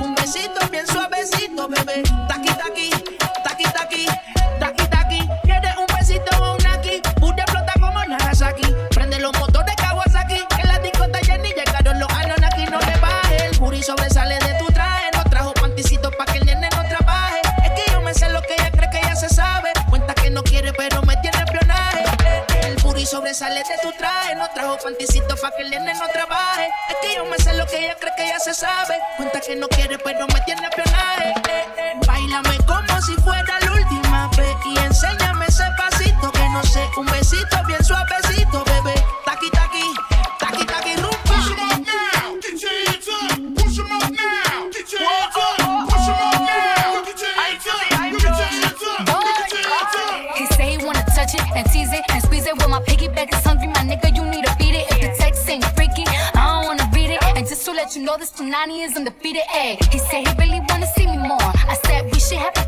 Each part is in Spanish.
Un besito bien suavecito, bebé. Taqui taqui, taqui taqui, taqui taqui. ¿Quieres un besito o un aquí? Pude explota como Nagasaki. Prende los motores Kawasaki. Que la discota ni llegaron los Anunnaki. No le baje. El puri sobresale de tu traje. No trajo panticito pa' que el nene no trabaje. Es que yo me sé lo que ella cree que ya se sabe. Cuenta que no quiere, pero me tiene espionaje. El puri sobresale de tu traje. No trajo panticito pa' que el nene no trabaje. Se sabe. Cuenta que no quiere, pero me tiene espionaje. Eh, eh. Bailame como si fuera la última vez. Y enséñame ese pasito que no sé. Un besito bien suavecito, bebé. Taqui, taqui, taqui, taqui, rumba. He say he wanna touch it and tease it and squeeze it. Well, my piggyback is you know, this Punani is undefeated. Ayy, he said he really wanna see me more. I said we should have a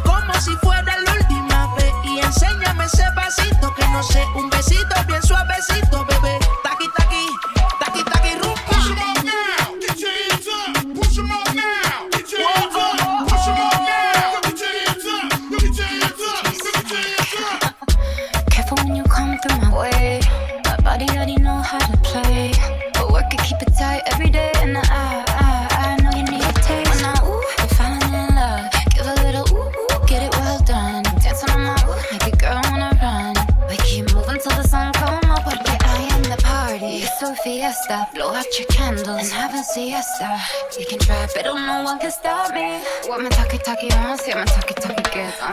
Careful when you come through my way. My body already know how to play. But work it, keep it tight every day. And I, I, I know you need a taste. When I, ooh, you're falling in love. Give a little ooh, ooh, get it well done. Dance on my ooh, make a girl wanna run. We keep moving till the sun come up. Porque I am the party. It's a fiesta. Blow out your candles and have a siesta. You can try, but no one can stop me. What me talkie talkie on, see me talkie talkie get on.